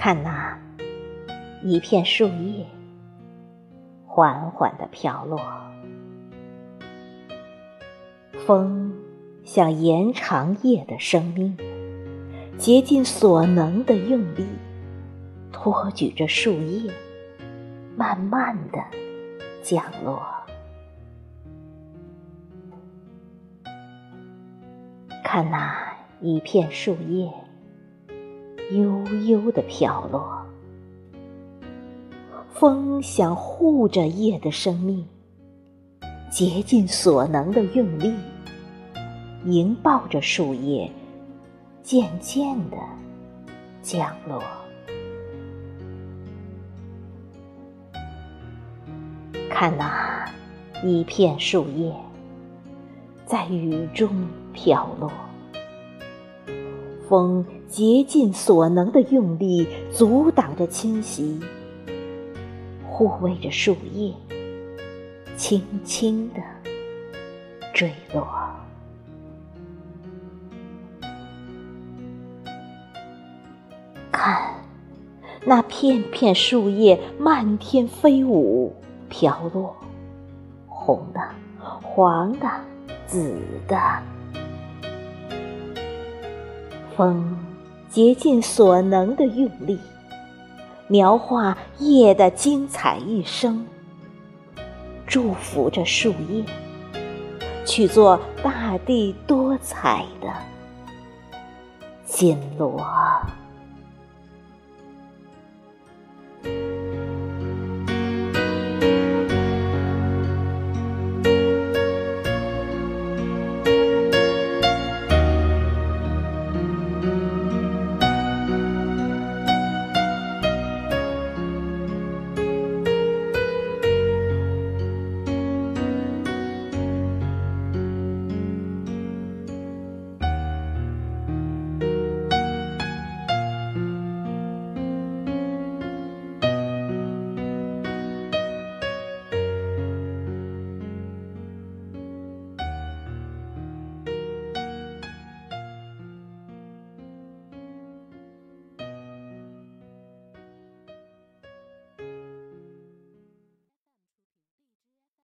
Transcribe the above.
看那一片树叶缓缓的飘落，风想延长叶的生命，竭尽所能的用力，托举着树叶，慢慢的降落。看那一片树叶悠悠的飘落，风想护着叶的生命，竭尽所能的用力，迎抱着树叶，渐渐的降落。看那一片树叶。在雨中飘落，风竭尽所能的用力阻挡着侵袭，护卫着树叶，轻轻的坠落。看，那片片树叶漫天飞舞，飘落，红的，黄的。紫的风，竭尽所能的用力，描画夜的精彩一生，祝福着树叶，去做大地多彩的金罗。